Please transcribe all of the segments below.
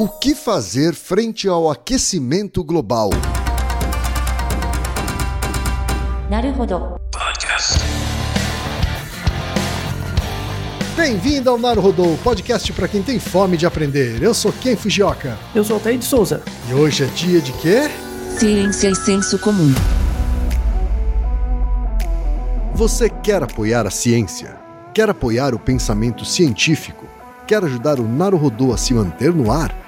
O que fazer frente ao aquecimento global? Bem-vindo ao Naruhodô, podcast para quem tem fome de aprender. Eu sou Ken Fujioka. Eu sou Altair de Souza. E hoje é dia de quê? Ciência e senso comum. Você quer apoiar a ciência? Quer apoiar o pensamento científico? Quer ajudar o Naruhodô a se manter no ar?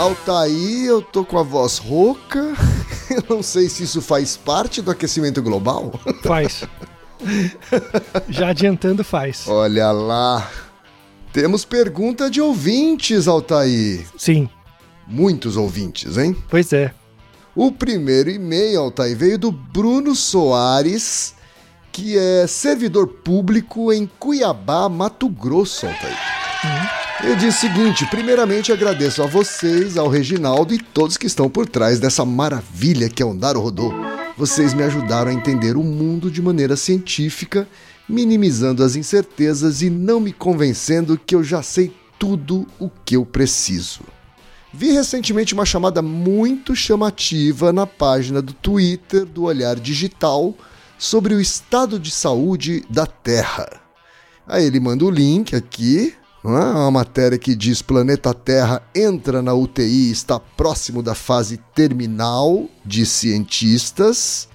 Altaí, eu tô com a voz rouca. Eu não sei se isso faz parte do aquecimento global. Faz. Já adiantando, faz. Olha lá. Temos pergunta de ouvintes, Altaí. Sim. Muitos ouvintes, hein? Pois é. O primeiro e-mail, Altaí, veio do Bruno Soares, que é servidor público em Cuiabá, Mato Grosso, Altaí. Uhum. Ele diz o seguinte: primeiramente agradeço a vocês, ao Reginaldo e todos que estão por trás dessa maravilha que é o Naruhodô. Vocês me ajudaram a entender o mundo de maneira científica, minimizando as incertezas e não me convencendo que eu já sei tudo o que eu preciso. Vi recentemente uma chamada muito chamativa na página do Twitter do Olhar Digital sobre o estado de saúde da Terra. Aí ele manda o link aqui, não é? Uma matéria que diz planeta Terra entra na UTI está próximo da fase terminal de cientistas.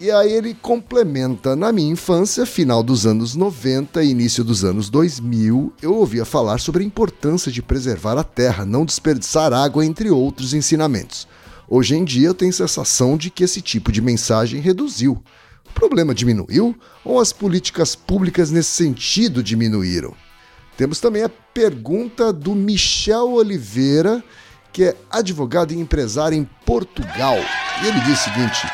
E aí ele complementa, na minha infância, final dos anos 90 e início dos anos 2000, eu ouvia falar sobre a importância de preservar a terra, não desperdiçar água, entre outros ensinamentos. Hoje em dia eu tenho sensação de que esse tipo de mensagem reduziu. O problema diminuiu ou as políticas públicas nesse sentido diminuíram? Temos também a pergunta do Michel Oliveira, que é advogado e empresário em Portugal. E ele diz o seguinte: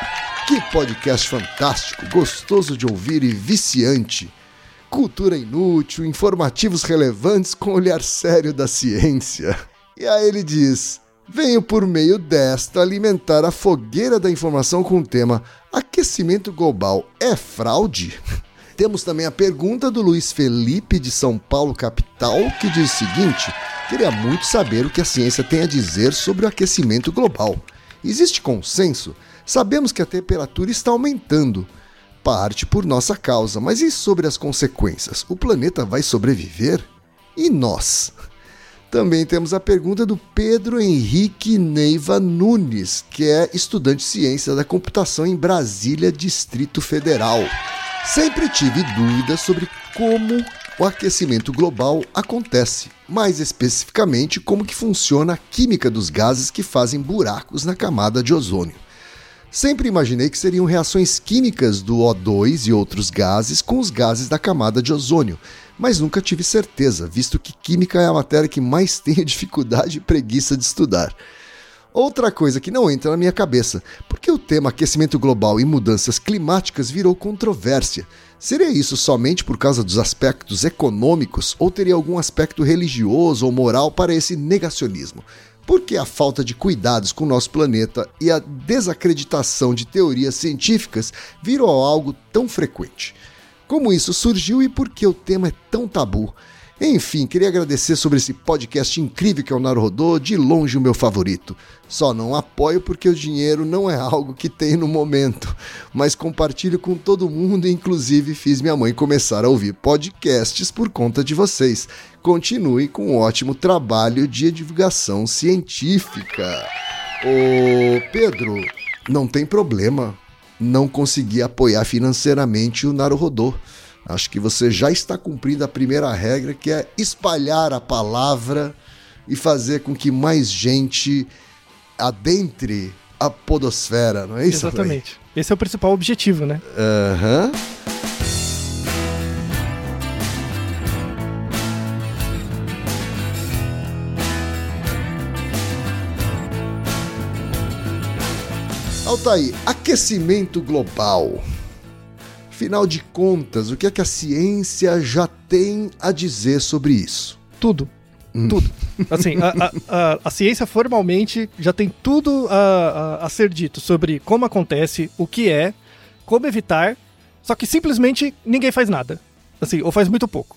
Que podcast fantástico, gostoso de ouvir e viciante. Cultura inútil, informativos relevantes com olhar sério da ciência. E aí ele diz: Venho por meio desta alimentar a fogueira da informação com o tema Aquecimento global é fraude? Temos também a pergunta do Luiz Felipe de São Paulo, capital, que diz o seguinte: queria muito saber o que a ciência tem a dizer sobre o aquecimento global. Existe consenso? Sabemos que a temperatura está aumentando, parte por nossa causa, mas e sobre as consequências? O planeta vai sobreviver? E nós? Também temos a pergunta do Pedro Henrique Neiva Nunes, que é estudante de ciência da computação em Brasília, Distrito Federal. Sempre tive dúvidas sobre como o aquecimento global acontece, mais especificamente como que funciona a química dos gases que fazem buracos na camada de ozônio. Sempre imaginei que seriam reações químicas do O2 e outros gases com os gases da camada de ozônio, mas nunca tive certeza, visto que química é a matéria que mais tenho dificuldade e preguiça de estudar. Outra coisa que não entra na minha cabeça, porque o tema aquecimento global e mudanças climáticas virou controvérsia. Seria isso somente por causa dos aspectos econômicos ou teria algum aspecto religioso ou moral para esse negacionismo? Porque a falta de cuidados com o nosso planeta e a desacreditação de teorias científicas virou algo tão frequente? Como isso surgiu e por que o tema é tão tabu? Enfim, queria agradecer sobre esse podcast incrível que é o Naruhodô, de longe o meu favorito. Só não apoio porque o dinheiro não é algo que tem no momento, mas compartilho com todo mundo e inclusive fiz minha mãe começar a ouvir podcasts por conta de vocês. Continue com um ótimo trabalho de divulgação científica. Ô Pedro, não tem problema não conseguir apoiar financeiramente o Naruhodô. Acho que você já está cumprindo a primeira regra, que é espalhar a palavra e fazer com que mais gente adentre a podosfera, não é isso? Exatamente. Ray? Esse é o principal objetivo, né? Aham. Uhum. Altair, aquecimento global. Afinal de contas, o que é que a ciência já tem a dizer sobre isso? Tudo. Hum. Tudo. Assim, a, a, a, a, ciência formalmente já tem tudo a, ser dito sobre como acontece, o que é, como evitar, só que simplesmente ninguém faz nada. Assim, ou faz muito pouco.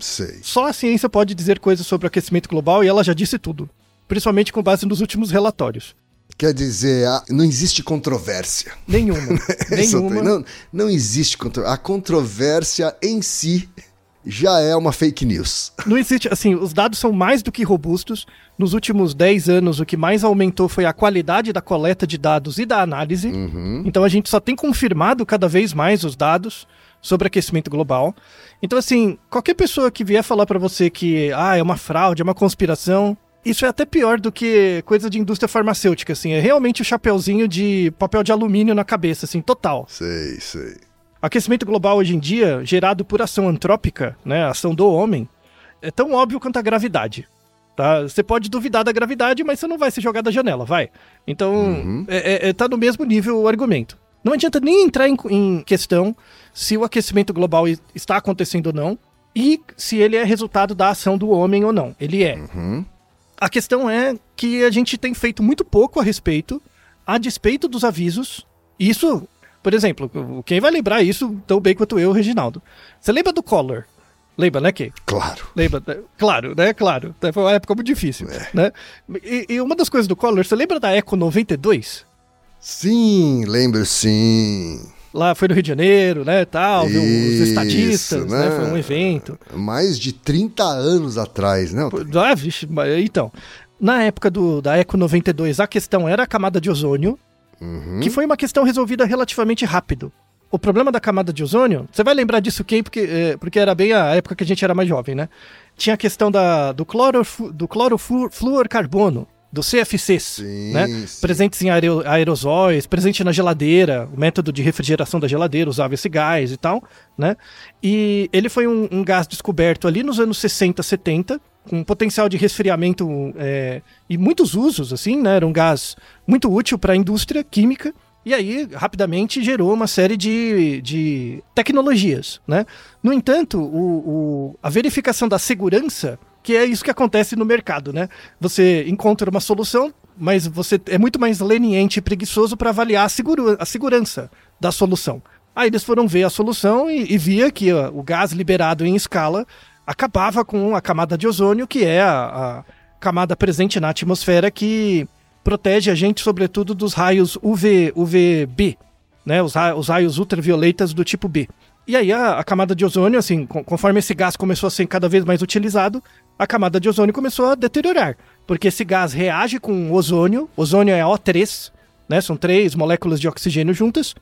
Sei. Só a ciência pode dizer coisas sobre o aquecimento global e ela já disse tudo. Principalmente com base nos últimos relatórios. Quer dizer, não existe controvérsia. Nenhuma. Nenhuma. Não, não existe controvérsia. A controvérsia em si já é uma fake news. Não existe, assim, os dados são mais do que robustos. Nos últimos 10 anos, o que mais aumentou foi a qualidade da coleta de dados e da análise. Uhum. Então a gente só tem confirmado cada vez mais os dados sobre aquecimento global. Então, assim, qualquer pessoa que vier falar para você que ah, é uma fraude, é uma conspiração, isso é até pior do que coisa de indústria farmacêutica, assim. É realmente o chapeuzinho de papel de alumínio na cabeça, assim, total. Sei, sei. Aquecimento global hoje em dia, gerado por ação antrópica, né, ação do homem, é tão óbvio quanto a gravidade. Tá? Você pode duvidar da gravidade, mas você não vai se jogar da janela, vai. Então, uhum. é, é, tá no mesmo nível o argumento. Não adianta nem entrar em, em questão se o aquecimento global está acontecendo ou não e se ele é resultado da ação do homem ou não. Ele é. Uhum. A questão é que a gente tem feito muito pouco a respeito, a despeito dos avisos. Isso, por exemplo, quem vai lembrar isso tão bem quanto eu, Reginaldo? Você lembra do Collor? Lembra, né, Kay? Claro. Lembra, né? claro, né? Claro. Foi uma época muito difícil, é. né? E, e, uma das coisas do Collor, você lembra da Eco 92? Sim, lembro sim lá foi no Rio de Janeiro, né, tal, Isso, os estadistas, né? né? foi um evento. Mais de 30 anos atrás, né? Ah, vixe, então, na época do, da Eco 92, a questão era a camada de ozônio, uhum. que foi uma questão resolvida relativamente rápido. O problema da camada de ozônio, você vai lembrar disso quem? Porque, é, porque era bem a época que a gente era mais jovem, né? Tinha a questão da, do, cloroflu, do clorofluorcarbono, do CFCs, sim, né? Sim. Presentes em aerosóis, presente na geladeira, o método de refrigeração da geladeira usava esse gás e tal, né? E ele foi um, um gás descoberto ali nos anos 60, 70, com potencial de resfriamento é, e muitos usos, assim, né? Era um gás muito útil para a indústria química. E aí, rapidamente, gerou uma série de, de tecnologias, né? No entanto, o, o, a verificação da segurança que é isso que acontece no mercado, né? Você encontra uma solução, mas você é muito mais leniente e preguiçoso para avaliar a, a segurança da solução. Aí eles foram ver a solução e, e via que ó, o gás liberado em escala acabava com a camada de ozônio, que é a, a camada presente na atmosfera que protege a gente, sobretudo, dos raios UV, UVB, né? Os raios ultravioletas do tipo B. E aí a, a, camada de ozônio, assim, conforme esse gás começou a ser cada vez mais utilizado, a camada de ozônio começou a deteriorar. Porque esse gás reage com ozônio, ozônio é O3, né? São três moléculas de oxigênio juntas,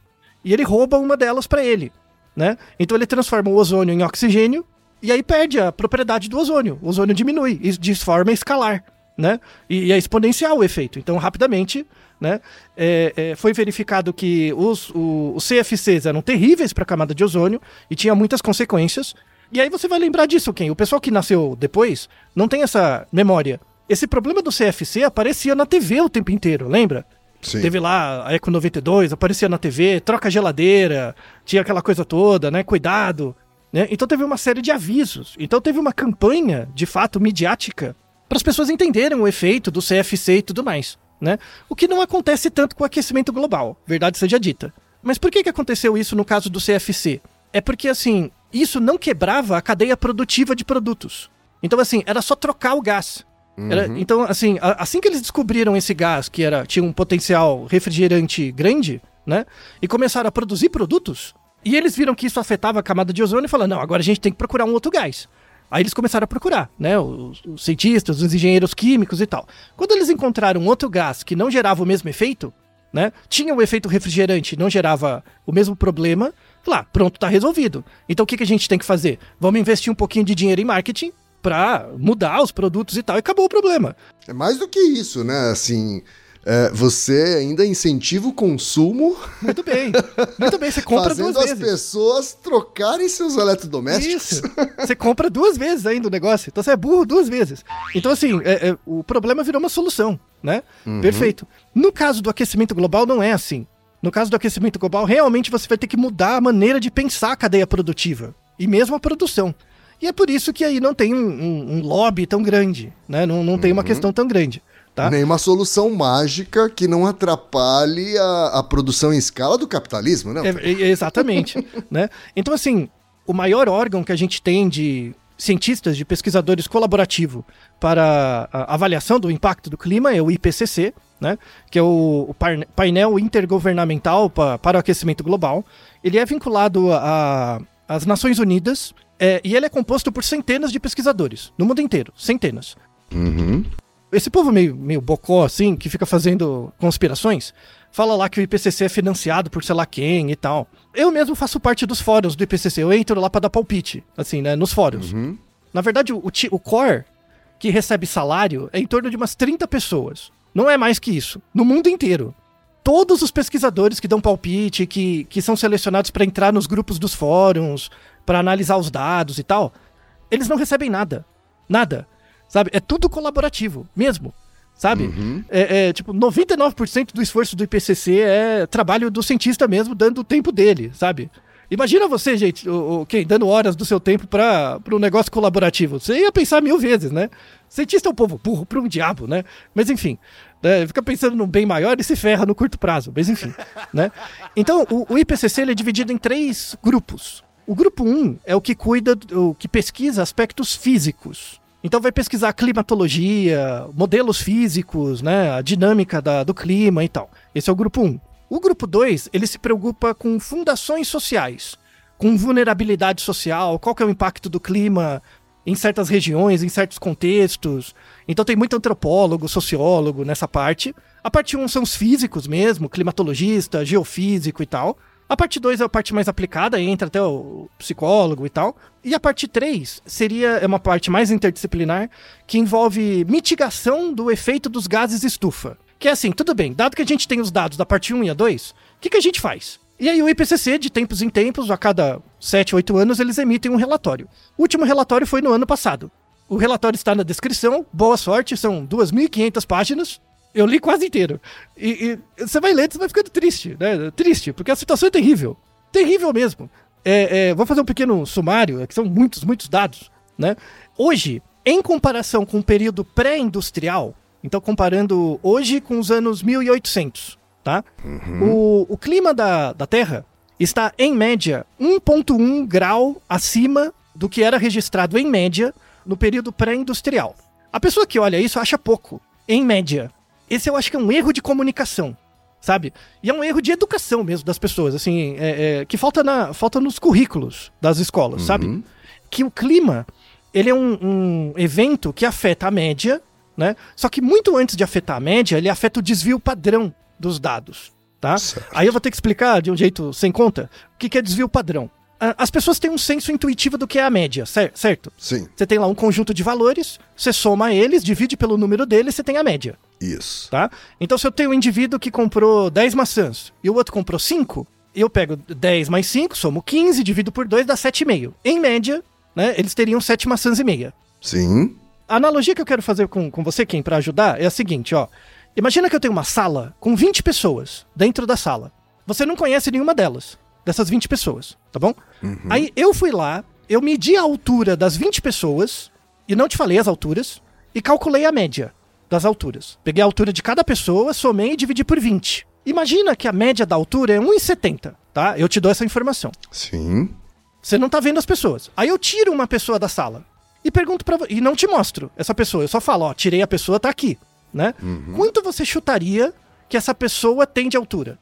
e ele rouba uma delas para ele, né? Então ele transforma o ozônio em oxigênio e aí perde a propriedade do ozônio. O ozônio diminui de forma escalar. né? E, e é exponencial o efeito. Então, rapidamente, né? É, é, foi verificado que os, o, os CFCs eram terríveis para a camada de ozônio e tinha muitas consequências. E aí você vai lembrar disso, quem? O pessoal que nasceu depois não tem essa memória. Esse problema do CFC aparecia na TV o tempo inteiro, lembra? Sim. Teve lá a Eco 92, aparecia na TV, troca geladeira, tinha aquela coisa toda, né? Cuidado. Né? Então teve uma série de avisos. Então teve uma campanha, de fato, midiática, para as pessoas entenderem o efeito do CFC e tudo mais. Né? O que não acontece tanto com o aquecimento global, verdade seja dita. Mas por que, que aconteceu isso no caso do CFC? É porque, assim, isso não quebrava a cadeia produtiva de produtos. Então, assim, era só trocar o gás. Era- Uhum. então, assim, a- assim que eles descobriram esse gás, que era, tinha um potencial refrigerante grande, né? E começaram a produzir produtos, e eles viram que isso afetava a camada de ozônio e falaram, não, agora a gente tem que procurar um outro gás. Aí eles começaram a procurar, né? Os, os cientistas, os engenheiros químicos e tal. Quando eles encontraram outro gás que não gerava o mesmo efeito, né? Tinha o efeito refrigerante, não gerava o mesmo problema. Lá, pronto, tá resolvido. Então o que, que a gente tem que fazer? Vamos investir um pouquinho de dinheiro em marketing pra mudar os produtos e tal, e acabou o problema. É mais do que isso, né? Assim, é, você ainda incentiva o consumo, Muito bem. Muito bem, você compra fazendo duas as vezes. pessoas trocarem seus eletrodomésticos. Isso. Você compra duas vezes ainda o negócio. Então você é burro duas vezes. Então, assim, é- é, o problema virou uma solução, né? Perfeito. No caso do aquecimento global, não é assim. No caso do aquecimento global, realmente você vai ter que mudar a maneira de pensar a cadeia produtiva. E mesmo a produção. E é por isso que aí não tem um, um- um lobby tão grande, né? Não, não tem uma questão tão grande, tá? Nenhuma solução mágica que não atrapalhe a, a produção em escala do capitalismo, né? É, é, exatamente. né? Então, assim, o maior órgão que a gente tem de cientistas, de pesquisadores colaborativo para a avaliação do impacto do clima é o IPCC, né? que é o, painel intergovernamental pa- para o aquecimento global. Ele é vinculado às Nações Unidas é, e ele é composto por centenas de pesquisadores no mundo inteiro, centenas. Uhum. Esse povo meio, meio bocó, assim, que fica fazendo conspirações, fala lá que o IPCC é financiado por sei lá quem e tal. Eu mesmo faço parte dos fóruns do IPCC, eu entro lá pra dar palpite, assim, né, nos fóruns. Uhum. Na verdade, o, o, o core que recebe salário é em torno de umas 30 pessoas. Não é mais que isso. No mundo inteiro. Todos os pesquisadores que dão palpite, que, que são selecionados para entrar nos grupos dos fóruns, para analisar os dados e tal, eles não recebem nada. Nada. Sabe? É tudo colaborativo, mesmo. Sabe? É, é, tipo, 99% do esforço do IPCC é trabalho do cientista mesmo, dando o tempo dele, sabe? Imagina você, gente, o, o- quem, dando horas do seu tempo para um negócio colaborativo. Você ia pensar mil vezes, né? Cientista é um povo burro para um diabo, né? Mas enfim, né? fica pensando num bem maior e se ferra no curto prazo. Mas enfim, né? Então, o, o IPCC ele é dividido em três grupos. O grupo 1 um é o que cuida, o que pesquisa aspectos físicos. Então vai pesquisar climatologia, modelos físicos, né, a dinâmica da- do clima e tal. Esse é o grupo 1. Um. O grupo 2, ele se preocupa com fundações sociais, com vulnerabilidade social, qual que é o impacto do clima em certas regiões, em certos contextos. Então tem muito antropólogo, sociólogo nessa parte. A parte 1 são os físicos mesmo, climatologista, geofísico e tal. A parte 2 é a parte mais aplicada, entra até o psicólogo e tal. E a parte 3 seria é uma parte mais interdisciplinar que envolve mitigação do efeito dos gases estufa. Que é assim, tudo bem, dado que a gente tem os dados da parte 1 e a 2, o que, que a gente faz? E aí o IPCC, de tempos em tempos, a cada 7, 8 anos, eles emitem um relatório. O último relatório foi no ano passado. O relatório está na descrição, boa sorte, são 2.500 páginas. Eu li quase inteiro. E, e você vai lendo, você vai ficando triste, né? Triste, porque a situação é terrível. Terrível mesmo. É, é, vou fazer um pequeno sumário, é que são muitos, muitos dados, né? Hoje, em comparação com o período pré-industrial, então comparando hoje com os anos 1800, tá? O, o clima da, da Terra está, em média, 1,1 grau acima do que era registrado em média no período pré-industrial. A pessoa que olha isso acha pouco, em média. Esse eu acho que é um erro de comunicação, sabe? E é um erro de educação mesmo das pessoas, assim, é- é, que falta, na, falta nos currículos das escolas, sabe? Que o clima, ele é um, um evento que afeta a média, né? Só que muito antes de afetar a média, ele afeta o desvio padrão dos dados, tá? Certo. Aí eu vou ter que explicar de um jeito sem conta o que que é desvio padrão. A- as pessoas têm um senso intuitivo do que é a média, cer- certo? Sim, Você tem lá um conjunto de valores, você soma eles, divide pelo número deles, você tem a média, isso. tá? Então se eu tenho um indivíduo que comprou 10 maçãs e o outro comprou 5, eu pego 10 mais 5, somo 15, divido por 2, dá 7,5. Em média, né, eles teriam 7 maçãs e meia. Sim, A analogia que eu quero fazer com, com você, Kim, pra ajudar, é a seguinte, ó. Imagina que eu tenho uma sala com 20 pessoas dentro da sala. Você não conhece nenhuma delas, dessas 20 pessoas, tá bom? Aí eu fui lá, eu medi a altura das 20 pessoas, e não te falei as alturas, e calculei a média das alturas. Peguei a altura de cada pessoa, somei e dividi por 20. Imagina que a média da altura é 1,70, tá? Eu te dou essa informação. sim, Você não tá vendo as pessoas. Aí eu tiro uma pessoa da sala e pergunto para e não te mostro essa pessoa. Eu só falo, ó, tirei a pessoa, tá aqui, né? Quanto você chutaria que essa pessoa tem de altura?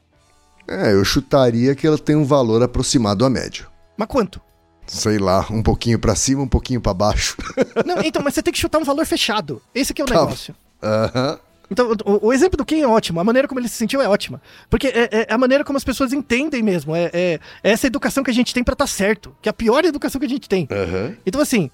É, eu chutaria que ela tem um valor aproximado à média. Mas quanto? Sei lá, um pouquinho pra cima, um pouquinho pra baixo. Não, então, mas você tem que chutar um valor fechado. Esse que é o Tá. negócio. Aham. Então, o, o exemplo do Ken é ótimo, a maneira como ele se sentiu é ótima. Porque é, é a maneira como as pessoas entendem mesmo. É, é- é essa educação que a gente tem pra estar certo. Que é a pior educação que a gente tem. Aham. Então, assim,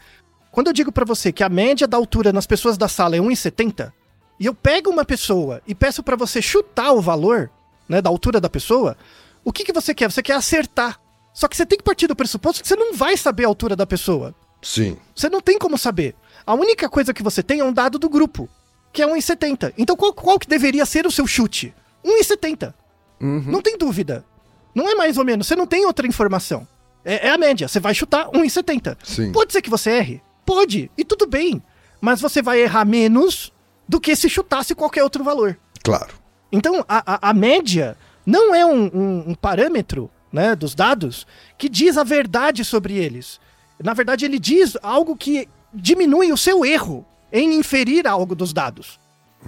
quando eu digo pra você que a média da altura nas pessoas da sala é 1,70, e eu pego uma pessoa e peço pra você chutar o valor, né, da altura da pessoa, o que, que você quer? Você quer acertar. Só que você tem que partir do pressuposto que você não vai saber a altura da pessoa. Sim. Você não tem como saber. A única coisa que você tem é um dado do grupo, que é 1,70. Então qual, qual que deveria ser o seu chute? 1,70. Não tem dúvida. Não é mais ou menos, você não tem outra informação. É, é a média, você vai chutar 1,70. Sim. Pode ser que você erre? Pode, e tudo bem. Mas você vai errar menos do que se chutasse qualquer outro valor. Claro. Então, a, a- a média não é um, um- um parâmetro né, dos dados que diz a verdade sobre eles. Na verdade, ele diz algo que diminui o seu erro em inferir algo dos dados.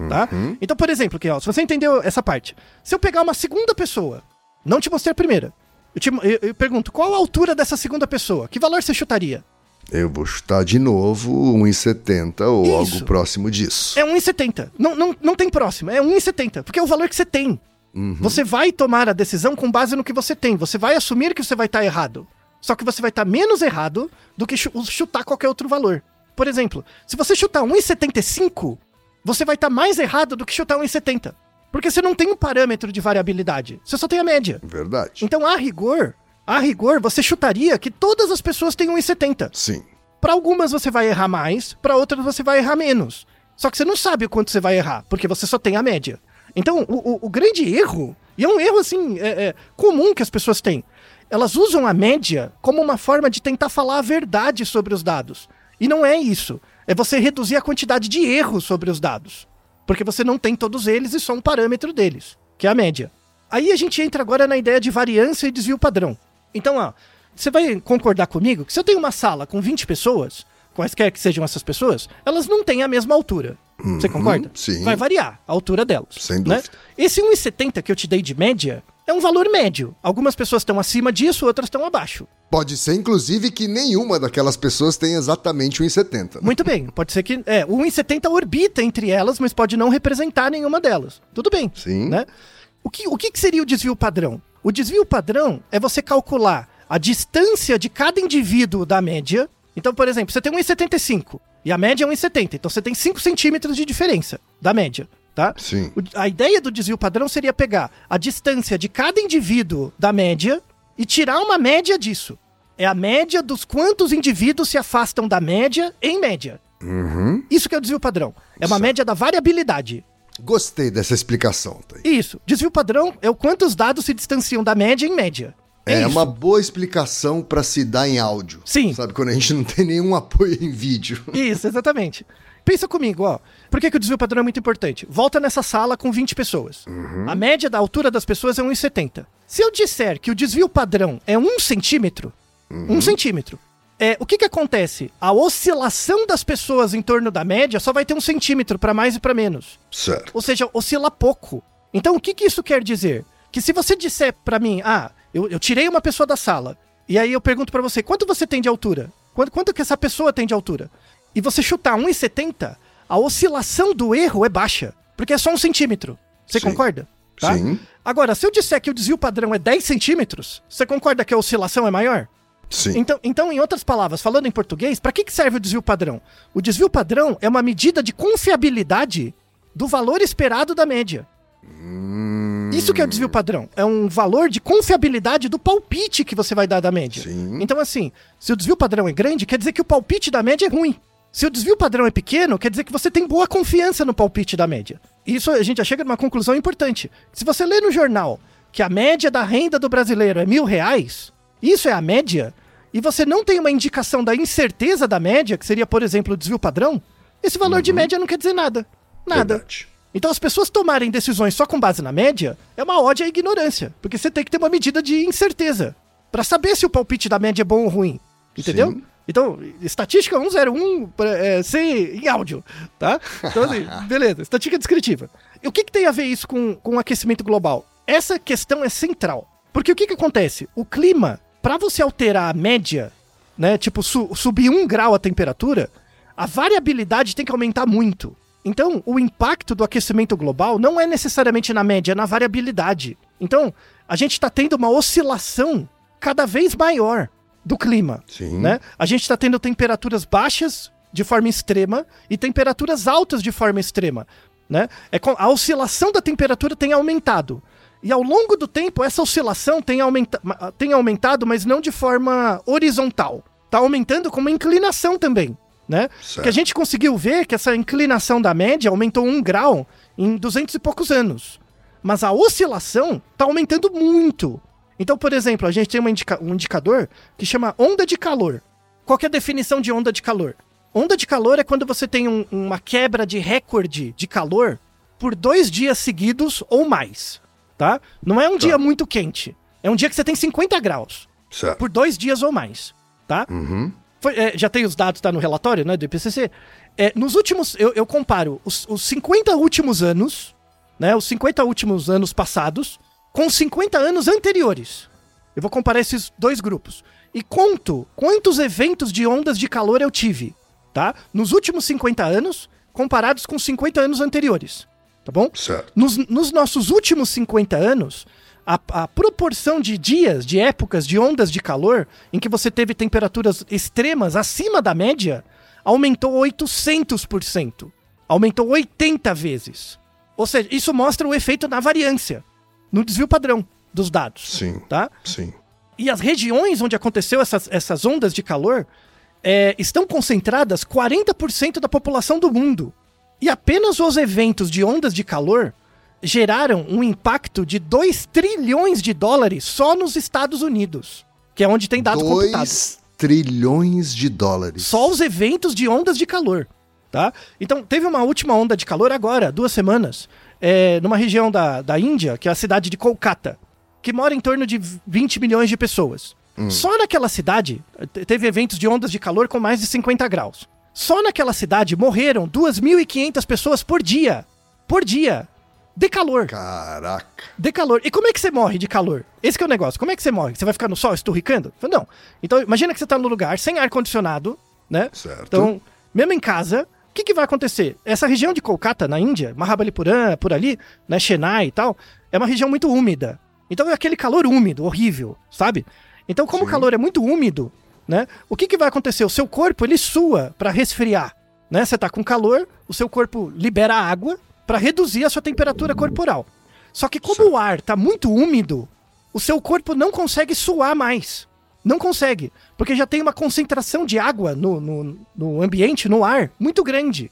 Tá? Então, por exemplo, aqui, ó, se você entendeu essa parte, se eu pegar uma segunda pessoa, não te mostrei a primeira, eu, te- eu- eu pergunto, qual a altura dessa segunda pessoa? Que valor você chutaria? Eu vou chutar de novo 1,70 ou Isso. algo próximo disso. É 1,70. Não, não, não tem próximo, é 1,70, porque é o valor que você tem. Você vai tomar a decisão com base no que você tem. Você vai assumir que você vai estar errado. Só que você vai estar menos errado do que chu- chutar qualquer outro valor. Por exemplo, se você chutar 1,75, você vai estar mais errado do que chutar 1,70. Porque você não tem um parâmetro de variabilidade. Você só tem a média. Verdade. Então, a rigor, a rigor, você chutaria que todas as pessoas têm 1,70. Sim. Para algumas você vai errar mais, para outras você vai errar menos. Só que você não sabe o quanto você vai errar, porque você só tem a média. Então, o, o- o grande erro, e é um erro assim, é, é, comum que as pessoas têm, elas usam a média como uma forma de tentar falar a verdade sobre os dados. E não é isso. É você reduzir a quantidade de erros sobre os dados. Porque você não tem todos eles e só um parâmetro deles, que é a média. Aí a gente entra agora na ideia de variância e desvio padrão. Então, ó, você vai concordar comigo que se eu tenho uma sala com 20 pessoas, quaisquer que sejam essas pessoas, elas não têm a mesma altura. Você concorda? sim. Vai variar a altura delas. Sem né? dúvida. Esse 1,70 que eu te dei de média é um valor médio. Algumas pessoas estão acima disso, outras estão abaixo. Pode ser, inclusive, que nenhuma daquelas pessoas tenha exatamente 1,70. né? Muito bem, pode ser que. É, o 1,70 orbita entre elas, mas pode não representar nenhuma delas. Tudo bem. Sim. Né? O, que, o que seria o desvio padrão? O desvio padrão é você calcular a distância de cada indivíduo da média. Então, por exemplo, você tem 1,75 e a média é 1,70. Então você tem 5 centímetros de diferença da média. Tá? Sim. O- a ideia do desvio padrão seria pegar a distância de cada indivíduo da média e tirar uma média disso. É a média dos quantos indivíduos se afastam da média em média. Isso que é o desvio padrão. É uma Certo. média da variabilidade. Gostei dessa explicação, Thay. Isso. Desvio padrão é o quantos dados se distanciam da média em média. É, isso. uma boa explicação pra se dar em áudio. Sim. Sabe, quando a gente não tem nenhum apoio em vídeo. Isso, exatamente. Pensa comigo, ó. Por que, que o desvio padrão é muito importante? Volta nessa sala com 20 pessoas. A média da altura das pessoas é 1,70. Se eu disser que o desvio padrão é 1 centímetro, 1 centímetro, é, o que, que acontece? A oscilação das pessoas em torno da média só vai ter um centímetro para mais e para menos. Certo. Ou seja, oscila pouco. Então, o que, que isso quer dizer? Que se você disser pra mim, ah, eu, eu tirei uma pessoa da sala, e aí eu pergunto pra você, quanto você tem de altura? Quanto, quanto que essa pessoa tem de altura? E você chutar 1,70, a oscilação do erro é baixa, porque é só um centímetro. Você Sim. concorda? Tá? Sim. Agora, se eu disser que o desvio padrão é 10 centímetros, você concorda que a oscilação é maior? Sim. Então, então, em outras palavras, falando em português, para que, que serve o desvio padrão? O desvio padrão é uma medida de confiabilidade do valor esperado da média. Hum, Isso que é o desvio padrão. É um valor de confiabilidade do palpite que você vai dar da média. Sim. Então, assim, se o desvio padrão é grande, quer dizer que o palpite da média é ruim. Se o desvio padrão é pequeno, quer dizer que você tem boa confiança no palpite da média. Isso a gente já chega numa conclusão importante. Se você lê no jornal que a média da renda do brasileiro é mil reais, isso é a média, e você não tem uma indicação da incerteza da média, que seria, por exemplo, o desvio padrão, esse valor de média não quer dizer nada. Nada. Verdade. Então, as pessoas tomarem decisões só com base na média é uma ódio à ignorância, porque você tem que ter uma medida de incerteza Pra saber se o palpite da média é bom ou ruim. Entendeu? Sim. Então, estatística 101 pra- é, sem, em áudio, tá? Então, assim, beleza, estatística descritiva. E o que, que tem a ver isso com, com o aquecimento global? Essa questão é central. Porque o que, que acontece? O clima, pra você alterar a média, né, tipo, su- subir um grau a temperatura, a variabilidade tem que aumentar muito. Então, o impacto do aquecimento global não é necessariamente na média, é na variabilidade. Então, a gente está tendo uma oscilação cada vez maior do clima. Sim. Né? A gente está tendo temperaturas baixas de forma extrema e temperaturas altas de forma extrema. Né? É, com- a oscilação da temperatura tem aumentado. E ao longo do tempo, essa oscilação tem, aumenta, ma- tem aumentado, mas não de forma horizontal. Está aumentando com uma inclinação também. Né? Certo. Que a gente conseguiu ver que essa inclinação da média aumentou um grau em 200 e poucos anos. Mas a oscilação está aumentando muito. Então, por exemplo, a gente tem indica- um indicador que chama onda de calor. Qual é a definição de onda de calor? Onda de calor é quando você tem um- uma quebra de recorde de calor por dois dias seguidos ou mais, tá? Não é um dia muito quente. É um dia que você tem 50 graus Certo. por dois dias ou mais, tá? Uhum. Foi- é, já tem os dados, tá no relatório, né, do IPCC. É, nos últimos, eu, eu comparo os, os 50 últimos anos, né, os 50 últimos anos passados, com os 50 anos anteriores. Eu vou comparar esses dois grupos. E conto quantos eventos de ondas de calor eu tive, tá? Nos últimos 50 anos, comparados com os 50 anos anteriores, tá bom? Certo. Nos, nos nossos últimos 50 anos, a, a proporção de dias, de épocas, de ondas de calor, em que você teve temperaturas extremas acima da média, aumentou 800%. Aumentou 80 vezes. Ou seja, isso mostra o efeito na variância, no desvio padrão dos dados. Sim. Tá? Sim. E as regiões onde aconteceu essas, essas ondas de calor é, estão concentradas 40% da população do mundo. E apenas os eventos de ondas de calor geraram um impacto de 2 trilhões de dólares só nos Estados Unidos, que é onde tem dados computados. 2 trilhões de dólares. Só os eventos de ondas de calor, tá? Então, teve uma última onda de calor agora, duas semanas, é, numa região da, da Índia, que é a cidade de Kolkata, que mora em torno de 20 milhões de pessoas. Só naquela cidade, te- teve eventos de ondas de calor com mais de 50 graus. Só naquela cidade morreram 2.500 pessoas por dia. Por dia. De calor. Caraca. De calor. E como é que você morre de calor? Esse que é o negócio. Como é que você morre? Você vai ficar no sol esturricando? Não. Então, imagina que você tá no lugar sem ar-condicionado, né? Certo. Então, mesmo em casa, o que, que vai acontecer? Essa região de Kolkata, na Índia, Mahabalipuram, por ali, né, Chennai e tal, é uma região muito úmida. Então é aquele calor úmido, horrível, sabe? Então, como o calor é muito úmido, né? O que, que vai acontecer? O seu corpo, ele sua para resfriar, né? Você tá com calor, o seu corpo libera água para reduzir a sua temperatura corporal. Só que como o ar tá muito úmido, o seu corpo não consegue suar mais. Não consegue. Porque já tem uma concentração de água no, no, no ambiente, no ar, muito grande.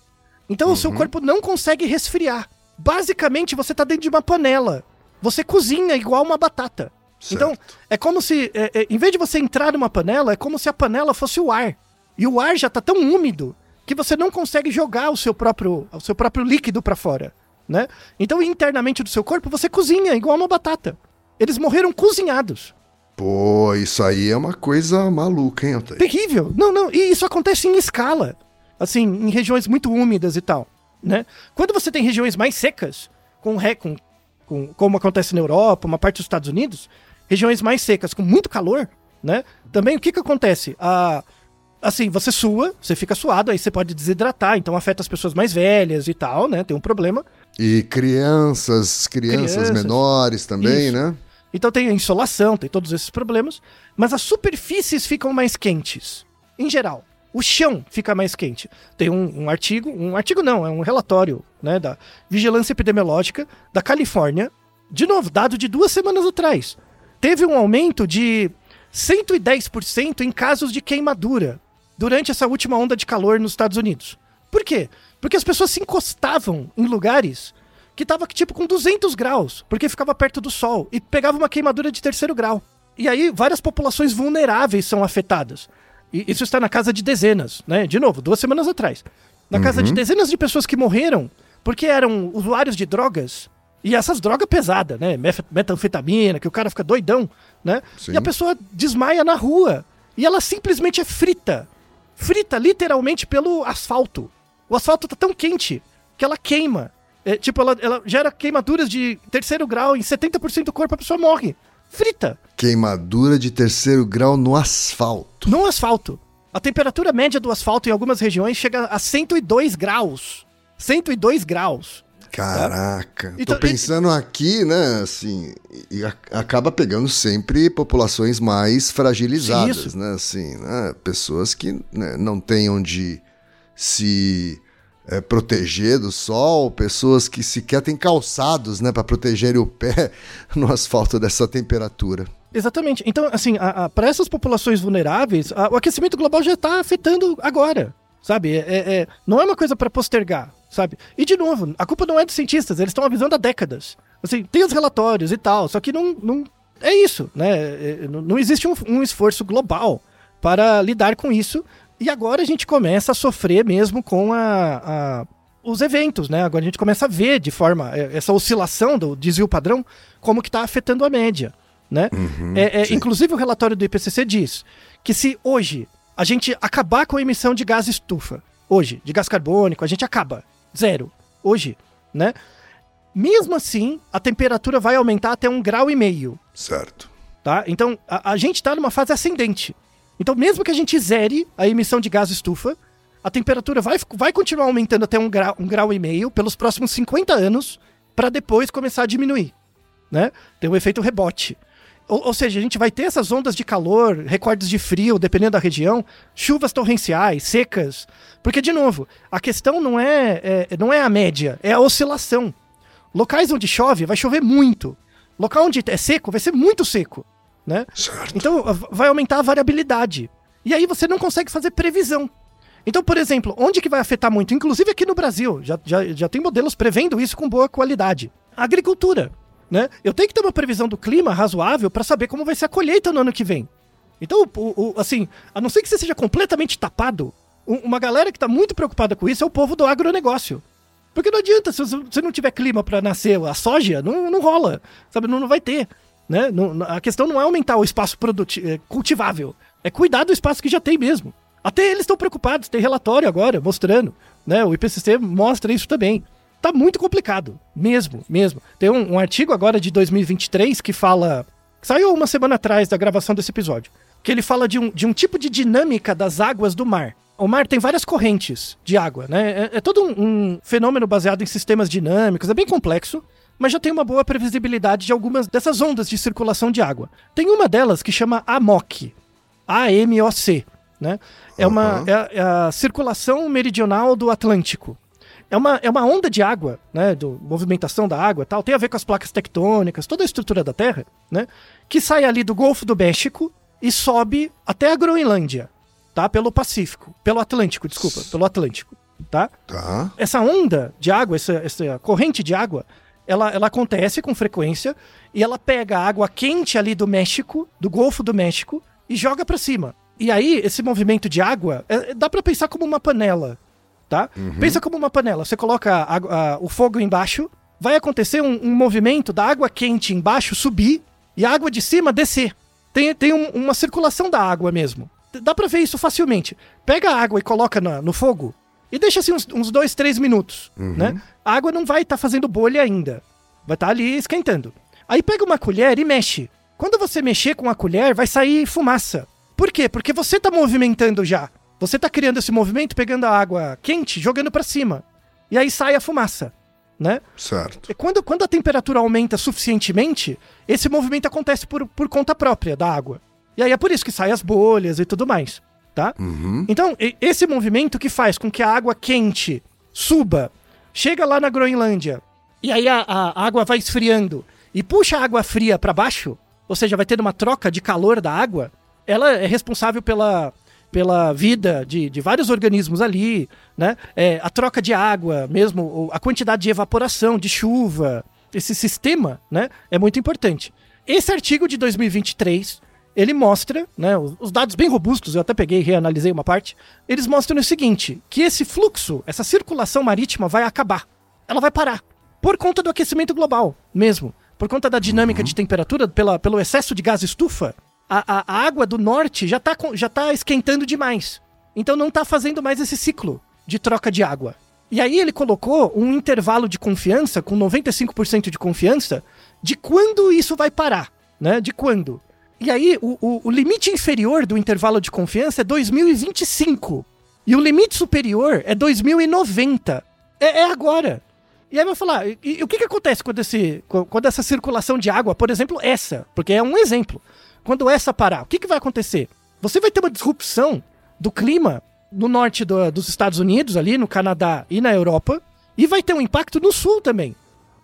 Então o seu corpo não consegue resfriar. Basicamente, você tá dentro de uma panela. Você cozinha igual uma batata. Então, Certo. é como se, é, é, em vez de você entrar numa panela, é como se a panela fosse o ar. E o ar já tá tão úmido que você não consegue jogar o seu próprio, o seu próprio líquido para fora, né? Então, internamente do seu corpo, você cozinha igual uma batata. Eles morreram cozinhados. Pô, isso aí é uma coisa maluca, hein, Altair? Terrível. Não, não. E isso acontece em escala. Assim, em regiões muito úmidas e tal. Né? Quando você tem regiões mais secas, com, re- com, com como acontece na Europa, uma parte dos Estados Unidos, regiões mais secas com muito calor, né? Também o que que acontece? Ah, assim, você sua, você fica suado, aí você pode desidratar, então afeta as pessoas mais velhas e tal, né? Tem um problema. E crianças, crianças, Crianças. menores também, Isso. né? Então tem a insolação, tem todos esses problemas, mas as superfícies ficam mais quentes, em geral. O chão fica mais quente. Tem um, um artigo, um artigo não, é um relatório né, da Vigilância Epidemiológica da Califórnia, de novo, dado de duas semanas atrás. Teve um aumento de 110% em casos de queimadura durante essa última onda de calor nos Estados Unidos. Por quê? Porque as pessoas se encostavam em lugares que tava tipo com 200 graus, porque ficava perto do sol e pegava uma queimadura de terceiro grau. E aí várias populações vulneráveis são afetadas. E isso está na casa de dezenas, né? De novo, duas semanas atrás. Na uhum. casa de dezenas de pessoas que morreram porque eram usuários de drogas e essas drogas pesadas, né? Metanfetamina, que o cara fica doidão, né? Sim. E a pessoa desmaia na rua. E ela simplesmente é frita. Frita literalmente pelo asfalto. O asfalto tá tão quente que ela queima. É, tipo, ela, ela gera queimaduras de terceiro grau em 70% do corpo, a pessoa morre. Frita. Queimadura de terceiro grau no asfalto. No asfalto. A temperatura média do asfalto em algumas regiões chega a 102 graus. 102 graus. Caraca, então, tô pensando aqui, né, assim, e acaba pegando sempre populações mais fragilizadas, né, assim, né, pessoas que né, não têm onde se é, proteger do sol, pessoas que sequer têm calçados, né, para protegerem o pé no asfalto dessa temperatura. Exatamente. Então, assim, para essas populações vulneráveis, a, o aquecimento global já está afetando agora, sabe? É, é, é não é uma coisa para postergar sabe? E de novo, a culpa não é dos cientistas, eles estão avisando há décadas. Assim, tem os relatórios e tal, só que não, não é isso, né? É, não existe um, um esforço global para lidar com isso. E agora a gente começa a sofrer mesmo com a, a, os eventos, né? Agora a gente começa a ver de forma é, essa oscilação do desvio padrão como que está afetando a média, né? Uhum, é, é, inclusive o relatório do IPCC diz que se hoje a gente acabar com a emissão de gás estufa, hoje, de gás carbônico, a gente acaba zero. Hoje, né? Mesmo assim, a temperatura vai aumentar até um grau e meio. Certo. Tá? Então, a, a gente está numa fase ascendente. Então, mesmo que a gente zere a emissão de gás estufa, a temperatura vai, vai continuar aumentando até um grau, um grau e meio pelos próximos 50 anos, para depois começar a diminuir. Né? Tem um efeito rebote. Ou, ou, seja, a gente vai ter essas ondas de calor, recordes de frio, dependendo da região, chuvas torrenciais, secas. Porque, de novo, a questão não é, é, não é a média, é a oscilação. Locais onde chove, vai chover muito. Local onde é seco, vai ser muito seco. Né? Certo. Então, vai aumentar a variabilidade. E aí você não consegue fazer previsão. Então, por exemplo, onde que vai afetar muito? Inclusive aqui no Brasil, já, já, já tem modelos prevendo isso com boa qualidade. A agricultura né? Eu tenho que ter uma previsão do clima razoável para saber como vai ser a colheita no ano que vem. Então, o, o, assim, a não ser que você seja completamente tapado, uma galera que está muito preocupada com isso é o povo do agronegócio. Porque não adianta, se você não tiver clima para nascer a soja, não, não rola, sabe? Não, não vai ter. Né? Não, a questão não é aumentar o espaço é, cultivável, é cuidar do espaço que já tem mesmo. Até eles estão preocupados, tem relatório agora mostrando, né? O IPCC mostra isso também tá muito complicado. Mesmo, mesmo. Tem um, um artigo agora de 2023 que fala. Saiu uma semana atrás da gravação desse episódio. Que ele fala de um, de um tipo de dinâmica das águas do mar. O mar tem várias correntes de água, né? É, é todo um, um fenômeno baseado em sistemas dinâmicos, é bem complexo mas já tem uma boa previsibilidade de algumas dessas ondas de circulação de água. Tem uma delas que chama AMOC, A-M-O-C, né? É, uma, é, é a circulação meridional do Atlântico é uma, é uma onda de água, né, do movimentação da água tal, tem a ver com as placas tectônicas, toda a estrutura da Terra, né, que sai ali do Golfo do México e sobe até a Groenlândia, tá, pelo Pacífico, pelo Atlântico, desculpa, pelo Atlântico, tá? Tá. Essa onda de água, essa, essa corrente de água, ela, ela acontece com frequência e ela pega a água quente ali do México, do Golfo do México, e joga para cima. E aí, esse movimento de água, é, dá para pensar como uma panela, tá? Uhum. Pensa como uma panela. Você coloca a, a, o fogo embaixo, vai acontecer um, um, movimento da água quente embaixo subir e a água de cima descer. Tem, tem um, uma circulação da água mesmo. Dá pra ver isso facilmente. Pega a água e coloca na, no fogo e deixa assim uns, uns dois, três minutos, uhum. né? A água não vai estar tá fazendo bolha ainda. Vai estar tá ali esquentando. Aí pega uma colher e mexe. Quando você mexer com a colher, vai sair fumaça. Por quê? Porque você está movimentando já. Você está criando esse movimento, pegando a água quente, jogando para cima. E aí sai a fumaça. né? Certo. E quando, quando a temperatura aumenta suficientemente, esse movimento acontece por, por conta própria da água. E aí é por isso que saem as bolhas e tudo mais, tá? Uhum. Então, esse movimento que faz com que a água quente suba, chega lá na Groenlândia, e aí a, a água vai esfriando e puxa a água fria para baixo, ou seja, vai ter uma troca de calor da água, ela é responsável pela, pela vida de, de vários organismos ali, né? É, a troca de água, mesmo a quantidade de evaporação, de chuva, esse sistema, né? É muito importante. Esse artigo de 2023 ele mostra, né, os os dados bem robustos, eu até peguei e reanalisei uma parte, eles mostram o seguinte, que esse fluxo, essa circulação marítima vai acabar. Ela vai parar. Por conta do aquecimento global, mesmo. Por conta da dinâmica de temperatura, pela, pelo excesso de gás estufa, a, a- água do norte já está já tá esquentando demais. Então não está fazendo mais esse ciclo de troca de água. E aí ele colocou um intervalo de confiança, com 95% de confiança, de quando isso vai parar, né? De quando. E aí, o, o- o limite inferior do intervalo de confiança é 2025. E o limite superior é 2090. É, é agora. E aí vai falar, e, e o que, que acontece quando, esse, qu- quando essa circulação de água, por exemplo, essa, porque é um exemplo, quando essa parar, o que, que vai acontecer? Você vai ter uma disrupção do clima no norte do- dos Estados Unidos, ali no Canadá e na Europa, e vai ter um impacto no sul também,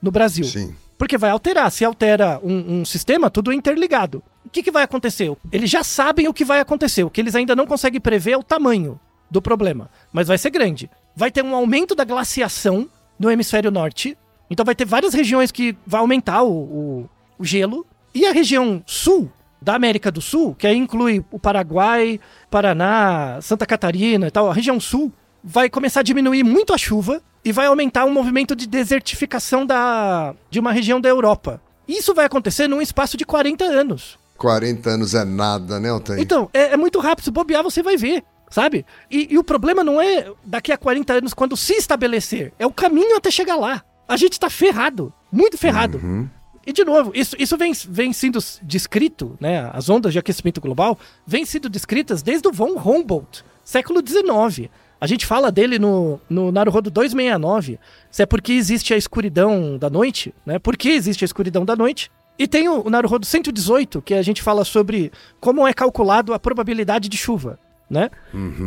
no Brasil. Sim. Porque vai alterar. Se altera um, um sistema, tudo é interligado. O que, que vai acontecer? Eles já sabem o que vai acontecer. O que eles ainda não conseguem prever é o tamanho do problema. Mas vai ser grande. Vai ter um aumento da glaciação no hemisfério norte. Então vai ter várias regiões que vai aumentar o, o- o gelo. E a região sul da América do Sul, que aí inclui o Paraguai, Paraná, Santa Catarina e tal, a região sul, vai começar a diminuir muito a chuva e vai aumentar um movimento de desertificação da, de uma região da Europa. Isso vai acontecer num espaço de 40 anos. 40 anos é nada, né, Altair? Então, é, é muito rápido. Se bobear, você vai ver, sabe? E, e o problema não é daqui a 40 anos, quando se estabelecer. É o caminho até chegar lá. A gente tá ferrado. Muito ferrado. E, de novo, isso, isso vem, vem sendo descrito, né? As ondas de aquecimento global vêm sendo descritas desde o von Humboldt, século XIX. A gente fala dele no, no Naruhodo 269, se é porque existe a escuridão da noite, né? Por que existe a escuridão da noite? E tem o, o Naruhodo 118, que a gente fala sobre como é calculado a probabilidade de chuva, né?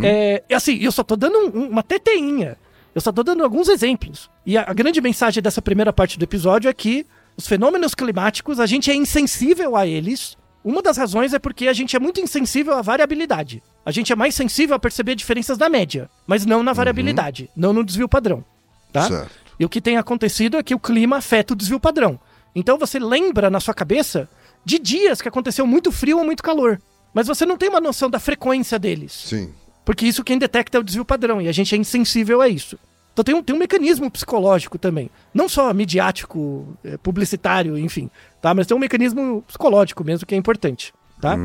É, e assim, eu só tô dando um- uma teteinha. Eu só tô dando alguns exemplos. E a, a grande mensagem dessa primeira parte do episódio é que os fenômenos climáticos, a gente é insensível a eles. Uma das razões é porque a gente é muito insensível à variabilidade. A gente é mais sensível a perceber diferenças da média, mas não na variabilidade, não no desvio padrão. Tá? Certo. E o que tem acontecido é que o clima afeta o desvio padrão. Então você lembra na sua cabeça de dias que aconteceu muito frio ou muito calor. Mas você não tem uma noção da frequência deles. Sim. Porque isso quem detecta é o desvio padrão e a gente é insensível a isso. Então tem um, tem um mecanismo psicológico também. Não só midiático, eh, publicitário, enfim. Tá? Mas tem um mecanismo psicológico mesmo que é importante. Tá?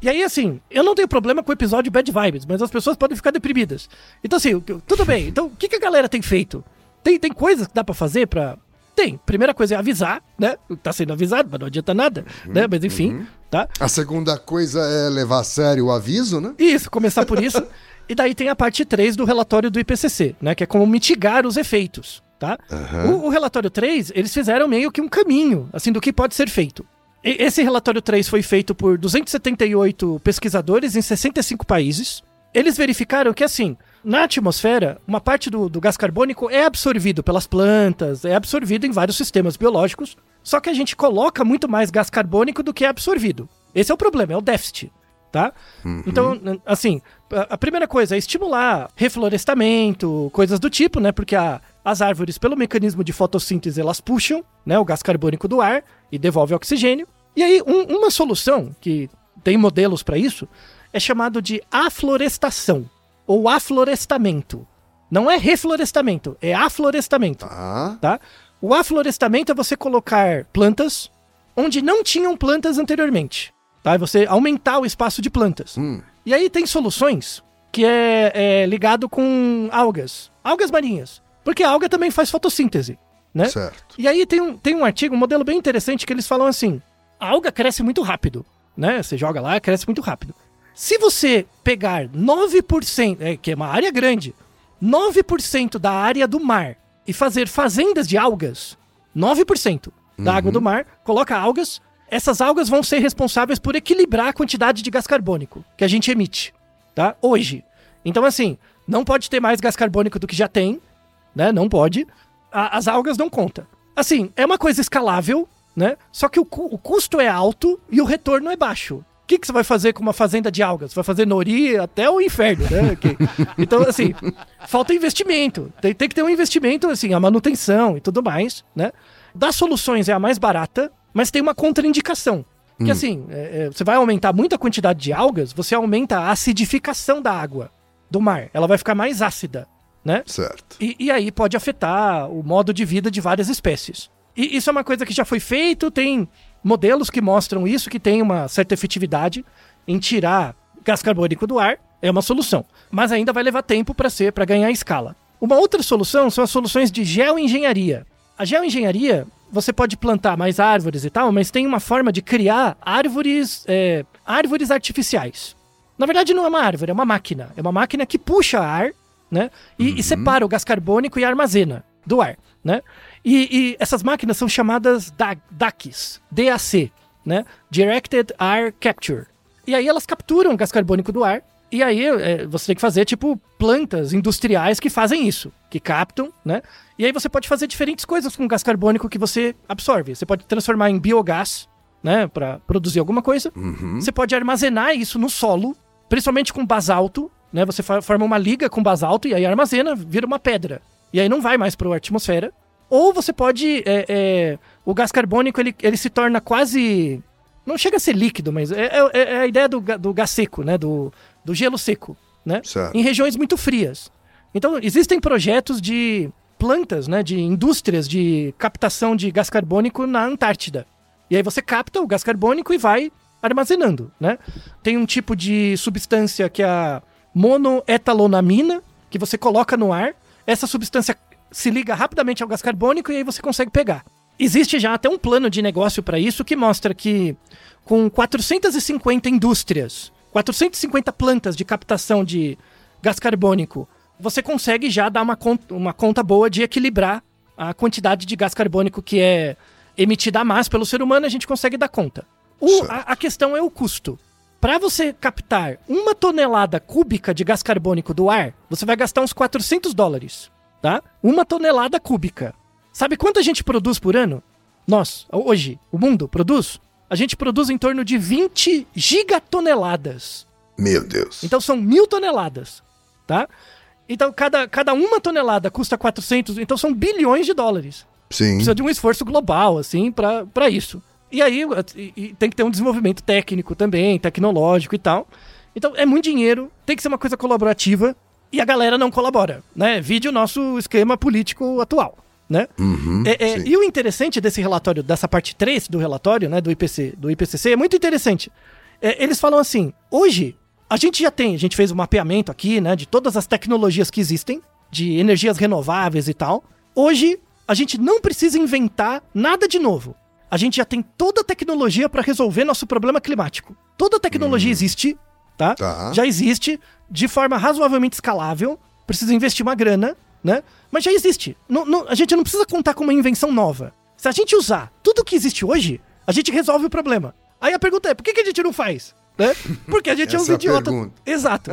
E aí, assim, eu não tenho problema com o episódio Bad Vibes, mas as pessoas podem ficar deprimidas. Então, assim, o que- tudo bem. Então, o que, que a galera tem feito? Tem, tem coisas que dá pra fazer pra. Tem. Primeira coisa é avisar, né? Tá sendo avisado, mas não adianta nada, né? Mas enfim, tá? A segunda coisa é levar a sério o aviso, né? Isso, começar por isso. e daí tem a parte 3 do relatório do IPCC, né? Que é como mitigar os efeitos, tá? O, o relatório 3, eles fizeram meio que um caminho, assim, do que pode ser feito. E- esse relatório 3 foi feito por 278 pesquisadores em 65 países. Eles verificaram que, assim, na atmosfera, uma parte do, do gás carbônico é absorvido pelas plantas, é absorvido em vários sistemas biológicos, só que a gente coloca muito mais gás carbônico do que é absorvido. Esse é o problema, é o déficit tá? Então, assim, a primeira coisa é estimular reflorestamento, coisas do tipo, né? Porque a- as árvores, pelo mecanismo de fotossíntese, elas puxam né, o gás carbônico do ar e devolve oxigênio. E aí, um- uma solução, que tem modelos para isso, é chamado de aflorestação ou aflorestamento. Não é reflorestamento, é aflorestamento Tá. tá? O aflorestamento é você colocar plantas onde não tinham plantas anteriormente, tá? É você aumentar o espaço de plantas. Hum. E aí tem soluções que é, é ligado com algas, algas marinhas, porque a alga também faz fotossíntese, né? Certo. E aí tem um, tem um artigo, um modelo bem interessante que eles falam assim: a alga cresce muito rápido, né? Você joga lá, cresce muito rápido. Se você pegar 9%, é, que é uma área grande, 9% da área do mar e fazer fazendas de algas, 9% da água do mar, coloca algas. Essas algas vão ser responsáveis por equilibrar a quantidade de gás carbônico que a gente emite, tá? Hoje. Então, assim, não pode ter mais gás carbônico do que já tem, né? Não pode. A- as algas não conta. Assim, é uma coisa escalável, né? Só que o, o custo é alto e o retorno é baixo. O que, que você vai fazer com uma fazenda de algas? Vai fazer nori até o inferno, né? Que- então, assim, falta investimento. Tem, tem que ter um investimento, assim, a manutenção e tudo mais, né? Das soluções é a mais barata, mas tem uma contraindicação. Que assim, é, é, você vai aumentar muito a quantidade de algas, você aumenta a acidificação da água do mar. Ela vai ficar mais ácida, né? Certo. E, e aí pode afetar o modo de vida de várias espécies. E isso é uma coisa que já foi feito, tem modelos que mostram isso, que tem uma certa efetividade em tirar gás carbônico do ar, é uma solução. Mas ainda vai levar tempo para ser, para ganhar escala. Uma outra solução são as soluções de geoengenharia. A geoengenharia, você pode plantar mais árvores e tal, mas tem uma forma de criar árvores, é, árvores artificiais. Na verdade, não é uma árvore, é uma máquina. É uma máquina que puxa ar, né? E, e separa o gás carbônico e armazena do ar, né? E, e essas máquinas são chamadas da- DACs, DAC, né? Directed Air Capture. E aí elas capturam o gás carbônico do ar. E aí é, você tem que fazer, tipo, plantas industriais que fazem isso, que captam, né? E aí você pode fazer diferentes coisas com o gás carbônico que você absorve. Você pode transformar em biogás, né? Para produzir alguma coisa. Você pode armazenar isso no solo, principalmente com basalto, né? Você forma uma liga com basalto e aí armazena, vira uma pedra. E aí não vai mais para a atmosfera. Ou você pode. é, é, o gás carbônico ele, ele se torna quase. Não chega a ser líquido, mas é, é- é a ideia do, do gás seco, né? Do, do gelo seco, né? Certo. Em regiões muito frias. Então, existem projetos de plantas, né? De indústrias de captação de gás carbônico na Antártida. E aí você capta o gás carbônico e vai armazenando, né? Tem um tipo de substância que é a monoetalonamina, que você coloca no ar. Essa substância se liga rapidamente ao gás carbônico e aí você consegue pegar. Existe já até um plano de negócio para isso que mostra que com 450 indústrias, 450 plantas de captação de gás carbônico, você consegue já dar uma conta, uma conta boa de equilibrar a quantidade de gás carbônico que é emitida a mais pelo ser humano, a gente consegue dar conta. O- a, a questão é o custo. Para você captar uma tonelada cúbica de gás carbônico do ar, você vai gastar uns 400 dólares, tá? Uma tonelada cúbica. Sabe quanto a gente produz por ano? Nós, hoje, o mundo produz? A gente produz em torno de 20 gigatoneladas. Meu Deus. Então são mil toneladas, tá? Então cada, cada uma tonelada custa 400, então são bilhões de dólares. Sim. Precisa de um esforço global, assim, pra pra isso. E aí e tem que ter um desenvolvimento técnico também, tecnológico e tal. Então é muito dinheiro, tem que ser uma coisa colaborativa e a galera não colabora, né? Vide o nosso esquema político atual, né? Uhum, É, é, e o interessante desse relatório, dessa parte 3 do relatório, né, do, IPC, do IPCC, é muito interessante. É, eles falam assim: hoje, a gente já tem, a gente fez um mapeamento aqui, né, de todas as tecnologias que existem, de energias renováveis e tal. Hoje, a gente não precisa inventar nada de novo. A gente já tem toda a tecnologia para resolver nosso problema climático. Toda a tecnologia existe, tá? Tá. Já existe de forma razoavelmente escalável. Precisa investir uma grana, né? Mas já existe. Não- não- a gente não precisa contar com uma invenção nova. Se a gente usar tudo que existe hoje, a gente resolve o problema. Aí a pergunta é, por que, que a gente não faz? Né? Porque a gente é uns é idiota. Exato.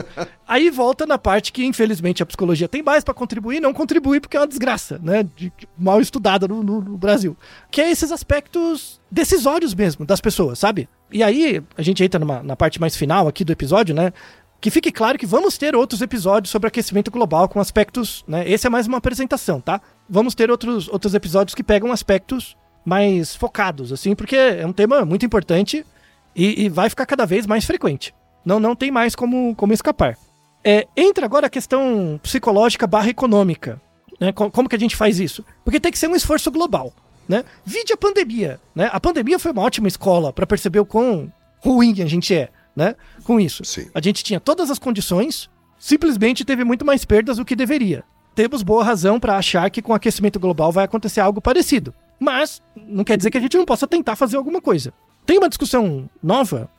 Aí volta na parte que, infelizmente, a psicologia tem mais pra contribuir, não contribui porque é uma desgraça, né? De- mal estudada no, no- no Brasil. Que é esses aspectos decisórios mesmo das pessoas, sabe? E aí, a gente entra numa, na parte mais final aqui do episódio, né? Que fique claro que vamos ter outros episódios sobre aquecimento global com aspectos, né? Esse é mais uma apresentação, tá? Vamos ter outros, outros episódios que pegam aspectos mais focados, assim, porque é um tema muito importante e, e vai ficar cada vez mais frequente. Não, não tem mais como, como escapar. É, entra agora a questão psicológica barra econômica. Né? Co- Como que a gente faz isso? Porque tem que ser um esforço global. Né? Vide a pandemia. Né? A pandemia foi uma ótima escola para perceber o quão ruim a gente é né? com isso. Sim. A gente tinha todas as condições, simplesmente teve muito mais perdas do que deveria. Temos boa razão para achar que com o aquecimento global vai acontecer algo parecido. Mas não quer dizer que a gente não possa tentar fazer alguma coisa. Tem uma discussão nova.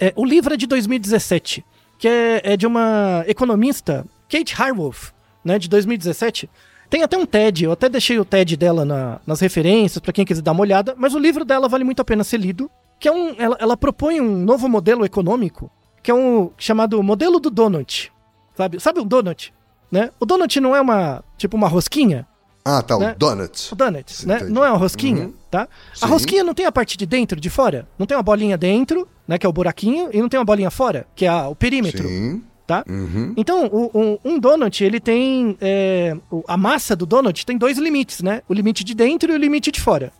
É, o livro é de 2017, que é, é de uma economista, Kate Harwolf, né, de 2017. Tem até um TED, eu até deixei o TED dela na- nas referências para quem quiser dar uma olhada, mas o livro dela vale muito a pena ser lido, que é um, ela, ela propõe um novo modelo econômico, que é um chamado modelo do donut. Sabe? Sabe o donut, né? O donut não é uma, tipo uma rosquinha, Ah, tá, Né? o Donut. o donut, Sim, né? entendi. Não é uma rosquinha, Uhum. tá? A Sim. rosquinha não tem a parte de dentro, de fora? Não tem uma bolinha dentro, né, que é o buraquinho, e não tem uma bolinha fora, que é a- o perímetro, Sim. tá? Uhum. Então, o- o- um donut, ele tem. é, a massa do donut tem dois limites, né? O limite de dentro e o limite de fora.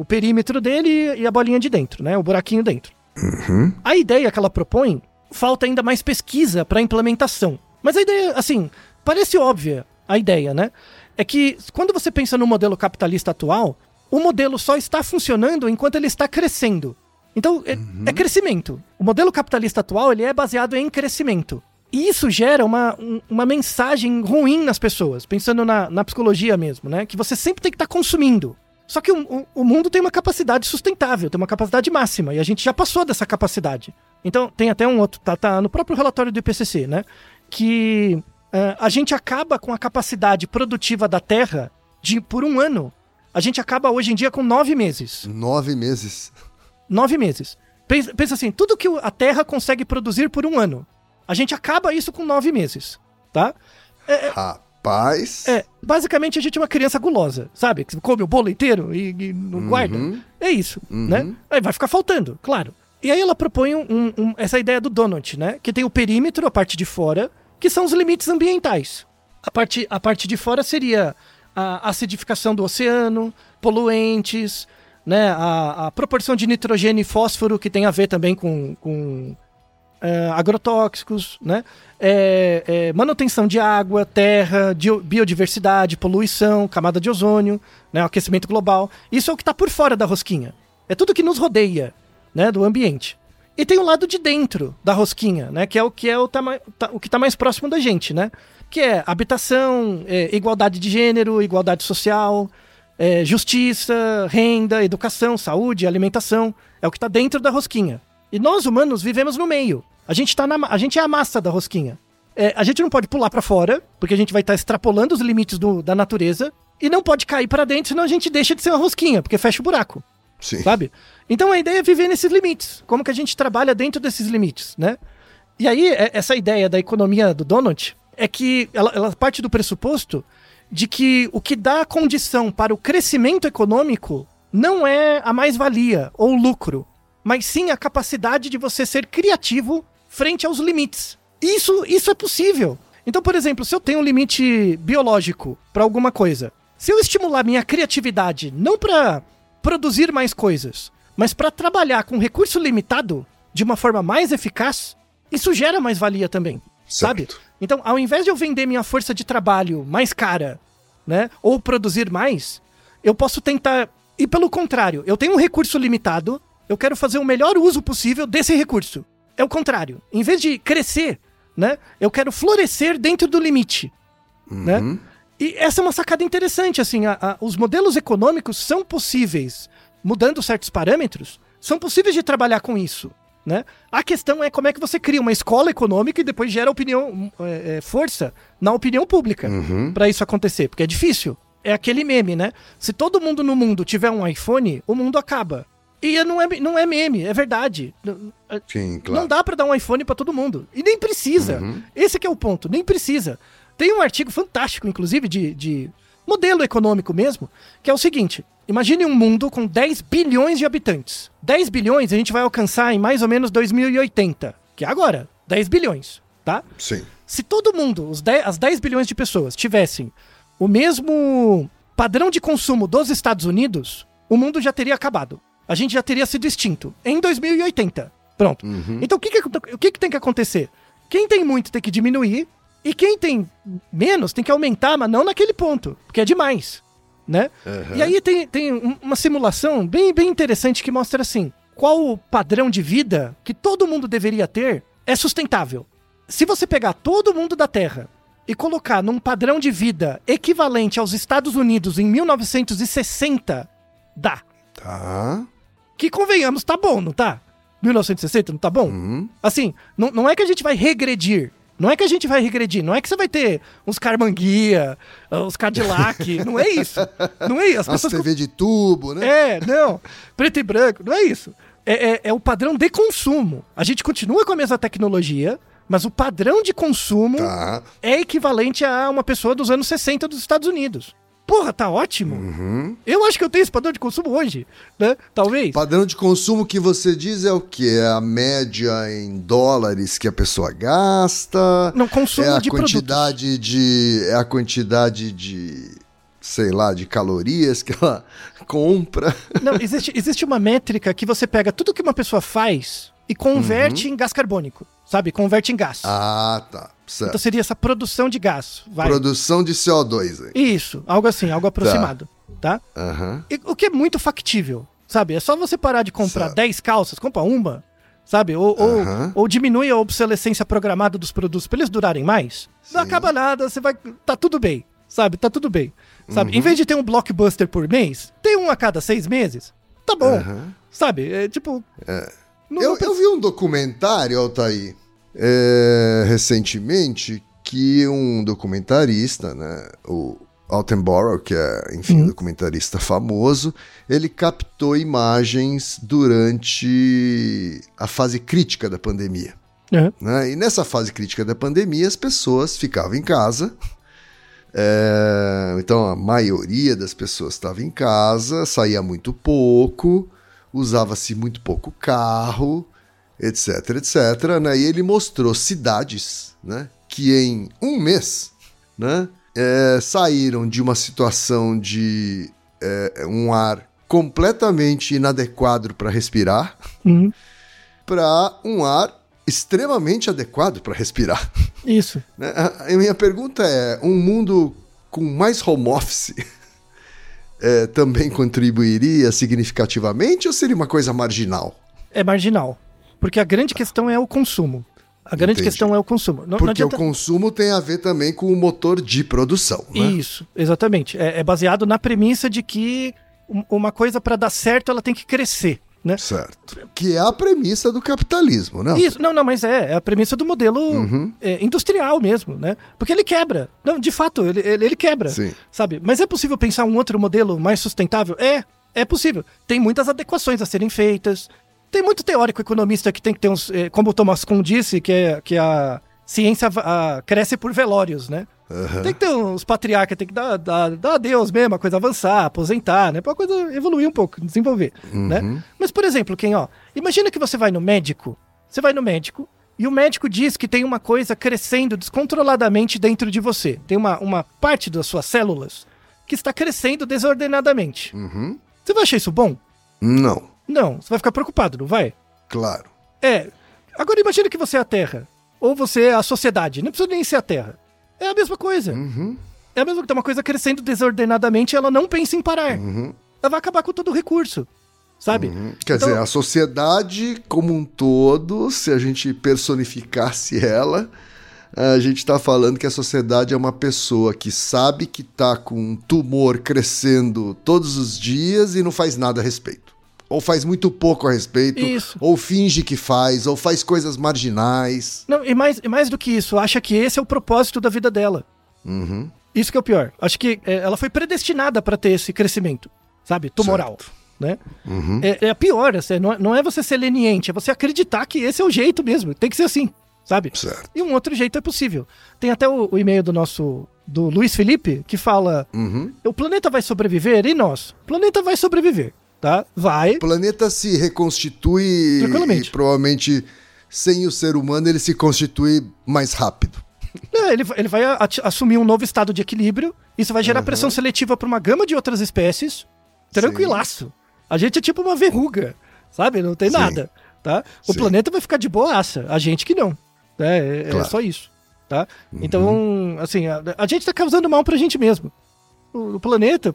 O perímetro dele e a bolinha de dentro, né? O buraquinho dentro. Uhum. A ideia que ela propõe, falta ainda mais pesquisa para implementação. Mas a ideia, assim, parece óbvia a ideia, né? É que quando você pensa no modelo capitalista atual, o modelo só está funcionando enquanto ele está crescendo. Então, é, é crescimento. O modelo capitalista atual, ele é baseado em crescimento. E isso gera uma, um- uma mensagem ruim nas pessoas, pensando na, na psicologia mesmo, né? Que você sempre tem que estar consumindo. Só que o, o- mundo tem uma capacidade sustentável, tem uma capacidade máxima, e a gente já passou dessa capacidade. Então, tem até um outro, tá, tá no próprio relatório do IPCC, né? Que eh, a gente acaba com a capacidade produtiva da Terra de, por um ano. A gente acaba hoje em dia com nove meses. Nove meses. Nove meses. Pensa, pensa assim, tudo que a Terra consegue produzir por um ano. A gente acaba isso com nove meses, tá? Rapaz. É, basicamente a gente é uma criança gulosa, sabe? Que come o bolo inteiro e, e não guarda. É isso, né? Aí vai ficar faltando, claro. E aí ela propõe um- um- essa ideia do donut, né? Que tem o perímetro, a parte de fora, que são os limites ambientais. A parte, a parte de fora seria a acidificação do oceano, poluentes, né? A, a proporção de nitrogênio e fósforo, que tem a ver também com, com é, agrotóxicos, né? É, é, manutenção de água, terra, biodiversidade, poluição, camada de ozônio, né? aquecimento global. Isso é o que está por fora da rosquinha. É tudo que nos rodeia, né? Do ambiente. E tem o lado de dentro da rosquinha, né? Que é o que é o, tama- tá- o que está mais próximo da gente, né? Que é habitação, é, igualdade de gênero, igualdade social, justiça, renda, educação, saúde, alimentação. É o que está dentro da rosquinha. E nós, humanos, vivemos no meio. A gente, tá na, a gente é a massa da rosquinha. É, a gente não pode pular para fora, porque a gente vai estar extrapolando os limites do- da natureza. E não pode cair para dentro, senão a gente deixa de ser uma rosquinha, porque fecha o buraco Sim. sabe? Então a ideia é viver nesses limites. Como que a gente trabalha dentro desses limites, né? E aí, é- essa ideia da economia do donut é que ela, ela parte do pressuposto de que o que dá condição para o crescimento econômico não é a mais-valia ou o lucro, mas sim a capacidade de você ser criativo frente aos limites. Isso, isso é possível. Então, por exemplo, se eu tenho um limite biológico para alguma coisa, se eu estimular minha criatividade não para produzir mais coisas, mas para trabalhar com recurso limitado de uma forma mais eficaz, isso gera mais valia também, sabe? Certo. Então, ao invés de eu vender minha força de trabalho mais cara, né, ou produzir mais, eu posso tentar e pelo contrário, eu tenho um recurso limitado, eu quero fazer o melhor uso possível desse recurso. É o contrário. Em vez de crescer, né, eu quero florescer dentro do limite, né? E essa é uma sacada interessante, assim, a- a- os modelos econômicos são possíveis, mudando certos parâmetros, são possíveis de trabalhar com isso, né? A questão é como é que você cria uma escola econômica e depois gera opinião, é, é, força na opinião pública pra isso acontecer, porque é difícil. É aquele meme, né? Se todo mundo no mundo tiver um iPhone, o mundo acaba. E não é, não é meme, é verdade. N- Sim, não claro. dá pra dar um iPhone pra todo mundo. E nem precisa. Esse que é o ponto, nem precisa. Tem um artigo fantástico, inclusive, de, de modelo econômico mesmo, que é o seguinte: imagine um mundo com 10 bilhões de habitantes. 10 bilhões a gente vai alcançar em mais ou menos 2080, que é agora. 10 bilhões, tá? Sim. Se todo mundo, os 10 as 10 bilhões de pessoas, tivessem o mesmo padrão de consumo dos Estados Unidos, o mundo já teria acabado. A gente já teria sido extinto em 2080. Pronto. Então o que, que, o que, que tem que acontecer? Quem tem muito tem que diminuir, e quem tem menos tem que aumentar, mas não naquele ponto, porque é demais. Né? E aí tem, tem um- uma simulação bem, bem interessante que mostra assim: qual o padrão de vida que todo mundo deveria ter é sustentável. Se você pegar todo mundo da Terra e colocar num padrão de vida equivalente aos Estados Unidos em 1960, dá. Tá. Que convenhamos, tá bom, não tá? 1960 não tá bom? Assim, não, não é que a gente vai regredir, Não é que a gente vai regredir, não é que você vai ter uns Carmanguia, uns Cadillac, não é isso. Não é isso. As As pessoas TV de tubo, né? é, não. Preto e branco, não é isso. É, é- é o padrão de consumo. A gente continua com a mesma tecnologia, mas o padrão de consumo Tá. é equivalente a uma pessoa dos anos 60 dos Estados Unidos. Porra, tá ótimo. Eu acho que eu tenho esse padrão de consumo hoje, né? Talvez. Padrão de consumo que você diz é o quê? É a média em dólares que a pessoa gasta? Não, consumo é a de quantidade de é a quantidade de sei lá, de calorias que ela compra. Não, existe, existe uma métrica que você pega tudo que uma pessoa faz e converte em gás carbônico, sabe? Converte em gás. Uhum. Ah, tá. Certo. Então seria essa produção de gás. Vai. Produção de CO2 aí. Isso, algo assim, algo aproximado, tá? Aham. E- o que é muito factível, sabe? É só você parar de comprar Certo. 10 calças, compra uma, sabe? Ou, ou, Aham. ou diminui a obsolescência programada dos produtos pra eles durarem mais. Não Sim. acaba nada, você vai. Tá tudo bem, sabe? Tá tudo bem. Sabe? Uhum. Em vez de ter um blockbuster por mês, tem um a cada seis meses. Tá bom. Aham. Sabe? É tipo. Não- Eu, não eu vi um documentário, Altair, é, recentemente, que um documentarista, né, o Altenborough, que é, enfim, um documentarista famoso, ele captou imagens durante a fase crítica da pandemia. É. né? E nessa fase crítica da pandemia, as pessoas ficavam em casa. É, então a maioria das pessoas estava em casa, saía muito pouco, usava-se muito pouco carro, etc, etc. Né? E ele mostrou cidades né, que em um mês né, é, saíram de uma situação de é, um ar completamente inadequado para respirar Uhum. para um ar extremamente adequado para respirar. Isso. né? A a minha pergunta é: um mundo com mais home office eh, também contribuiria significativamente ou seria uma coisa marginal? É marginal. Porque a grande questão é o consumo. A grande Entendi. questão é o consumo. Não, não Porque adianta... o consumo tem a ver também com o motor de produção. Né? Isso, exatamente. É, é baseado na premissa de que um- uma coisa para dar certo ela tem que crescer, né? Certo. Que é a premissa do capitalismo, né? Isso, não, não, mas é, é a premissa do modelo Uhum. é, industrial mesmo, né? Porque ele quebra. Não, de fato, ele, ele, ele quebra. Sim. Sabe? Mas é possível pensar um outro modelo mais sustentável? É, é possível. Tem muitas adequações a serem feitas. Tem muito teórico economista que tem que ter uns. é, como o Thomas Kuhn disse, que, é, que a ciência a- cresce por velórios, né? Aham. Tem que ter uns patriarcas, tem que dar, dar, dar adeus mesmo, a coisa avançar, aposentar, né? Pra coisa evoluir um pouco, desenvolver, né? Mas, por exemplo, quem, ó, imagina que você vai no médico, você vai no médico e o médico diz que tem uma coisa crescendo descontroladamente dentro de você. Tem uma, uma parte das suas células que está crescendo desordenadamente. Uhum. Você vai achar isso bom? Não, Não, você vai ficar preocupado, não vai? claro. É. Agora imagina que você é a Terra. Ou você é a sociedade. Não precisa nem ser a Terra. É a mesma coisa. Uhum. É a mesma coisa. Uma coisa crescendo desordenadamente, ela não pensa em parar. Uhum. Ela vai acabar com todo o recurso. Sabe? Quer Então- dizer, a sociedade como um todo, se a gente personificasse ela, a gente está falando que a sociedade é uma pessoa que sabe que está com um tumor crescendo todos os dias e não faz nada a respeito. Ou faz muito pouco a respeito, Isso. ou finge que faz, ou faz coisas marginais. Não, e mais, e mais do que isso, acha que esse é o propósito da vida dela. Uhum. Isso que é o pior. Acho que é, ela foi predestinada para ter esse crescimento, sabe? Tumoral. Né? Uhum. É, é a pior, assim, não, é, não é você ser leniente, é você acreditar que esse é o jeito mesmo. Tem que ser assim, sabe? Certo. E um outro jeito é possível. Tem até o, o e-mail do nosso. do Luiz Felipe, que fala: Uhum. o planeta vai sobreviver e nós? O planeta vai sobreviver, tá? Vai. O planeta se reconstitui Tranquilamente. e provavelmente sem o ser humano ele se constitui mais rápido. É, ele, vai- ele vai assumir um novo estado de equilíbrio. Isso vai gerar pressão seletiva para uma gama de outras espécies. Tranquilaço. A gente é tipo uma verruga, sabe? Não tem Sim. nada, tá? O Sim. planeta vai ficar de boaça. A gente que não. né? É, é Claro. só isso, tá? Então, assim, a, a gente tá causando mal pra gente mesmo. O, o planeta,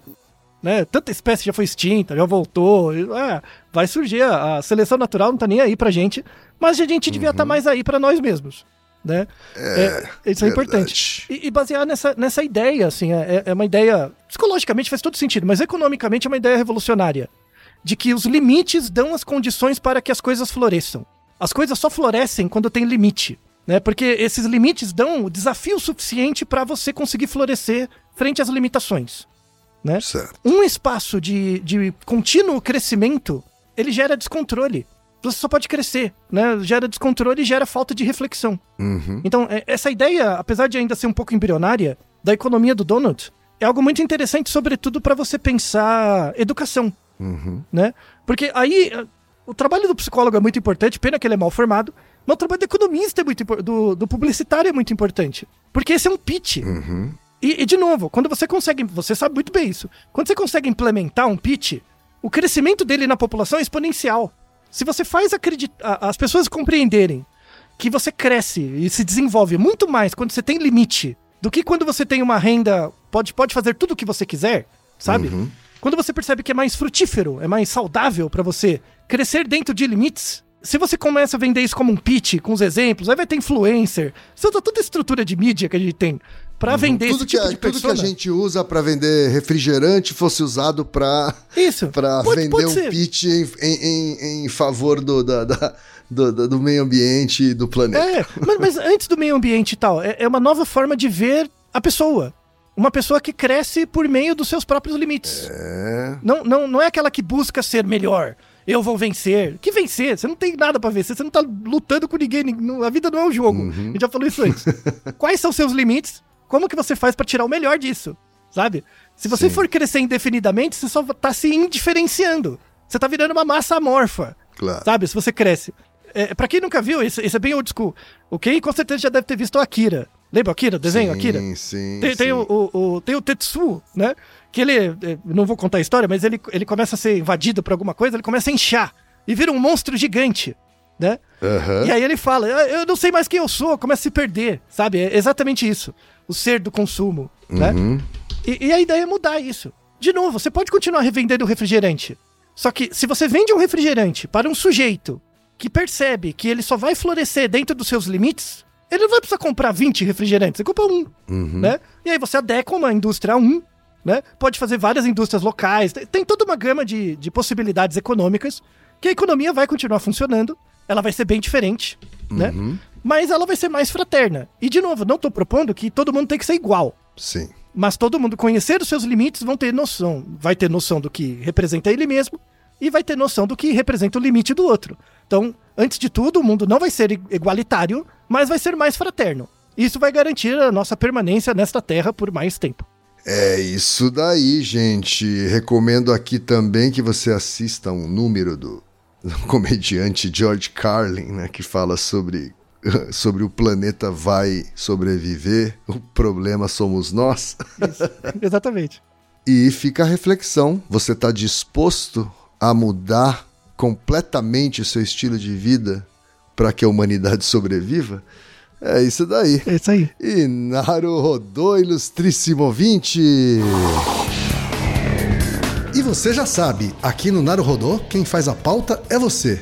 né? Tanta espécie já foi extinta, já voltou. ah, vai surgir. A, a seleção natural não tá nem aí pra gente. Mas a gente devia estar mais aí pra nós mesmos, né? É, isso é verdade. importante. E, e basear nessa, nessa ideia, assim, é, é uma ideia. Psicologicamente faz todo sentido, mas economicamente é uma ideia revolucionária. De que os limites dão as condições para que as coisas floresçam. As coisas só florescem quando tem limite. Né? Porque esses limites dão desafio suficiente para você conseguir florescer frente às limitações. Né? Certo. Um espaço de, de contínuo crescimento, ele gera descontrole. Você só pode crescer, né? Gera descontrole e gera falta de reflexão. Uhum. Então, é- essa ideia, apesar de ainda ser um pouco embrionária, da economia do donut, é algo muito interessante, sobretudo para você pensar educação, Uhum. né? Porque aí eh, o trabalho do psicólogo é muito importante, pena que ele é mal formado, mas o trabalho do economista é muito do, do publicitário é muito importante, porque esse é um pitch. Uhum. E, e, de novo, quando você consegue, você sabe muito bem isso, quando você consegue implementar um pitch, o crescimento dele na população é exponencial. Se você faz acreditar, as pessoas compreenderem que você cresce e se desenvolve muito mais quando você tem limite do que quando você tem uma renda, pode, pode fazer tudo o que você quiser, sabe? Uhum. Quando você percebe que é mais frutífero, é mais saudável pra você crescer dentro de limites, se você começa a vender isso como um pitch, com os exemplos, aí vai ter influencer, você usa toda a estrutura de mídia que a gente tem pra vender Uhum. Tudo, esse que, tipo a, de tudo que a persona. gente usa pra vender refrigerante fosse usado pra, Isso. Pode- vender pode um pitch em, em, em- em favor do, da- da- do, do- do meio ambiente e do planeta. É, mas, mas antes do meio ambiente e tal, é, é uma nova forma de ver a pessoa. Uma pessoa que cresce por meio dos seus próprios limites. É. Não, não, não é aquela que busca ser melhor. Eu vou vencer. Que vencer? Você não tem nada pra vencer. Você não tá lutando com ninguém. A vida não é um jogo. A gente já falou isso antes. Quais são seus limites? Como que você faz pra tirar o melhor disso? Sabe? Se você Sim. for crescer indefinidamente, você só tá se indiferenciando. Você tá virando uma massa amorfa. Claro. Sabe? Se você cresce. É, pra quem nunca viu, esse, esse é bem old school. O Ken com certeza já deve ter visto o Akira. Lembra o Akira? O desenho sim, Akira? Sim, Tem, tem sim. o, o- o- tem o Tetsuo, né? Que ele. é, Não vou contar a história, mas ele, ele começa a ser invadido por alguma coisa, ele começa a inchar e vira um monstro gigante, né? Aham. E aí ele fala: "Ah, Eu não sei mais quem eu sou, começa a se perder, sabe? É exatamente isso. O ser do consumo, né? Uhum. E, e a ideia é mudar isso. De novo, você pode continuar revendendo refrigerante. Só que se você vende um refrigerante para um sujeito que percebe que ele só vai florescer dentro dos seus limites, ele não vai precisar comprar 20 refrigerantes, você compra um, Uhum. né? E aí você adequa uma indústria a um, né? Pode fazer várias indústrias locais, tem, toda uma gama de, de possibilidades econômicas que a economia vai continuar funcionando, ela vai ser bem diferente, né? Mas ela vai ser mais fraterna. E de novo, não tô propondo que todo mundo tem que ser igual. Sim. Mas todo mundo conhecer os seus limites vão ter noção, vai ter noção do que representa ele mesmo e vai ter noção do que representa o limite do outro. Então, antes de tudo, o mundo não vai ser igualitário, mas vai ser mais fraterno. Isso vai garantir a nossa permanência nesta terra por mais tempo. É isso daí, gente. Recomendo aqui também que você assista um número do comediante George Carlin, né, que fala sobre, sobre o planeta vai sobreviver, o problema somos nós. Exatamente. E fica a reflexão: você está disposto a mudar completamente o seu estilo de vida para que a humanidade sobreviva? É isso daí. É isso aí. E Naru rodou, ilustríssimo ouvinte! E você já sabe, aqui no Naru Rodô, quem faz a pauta é você.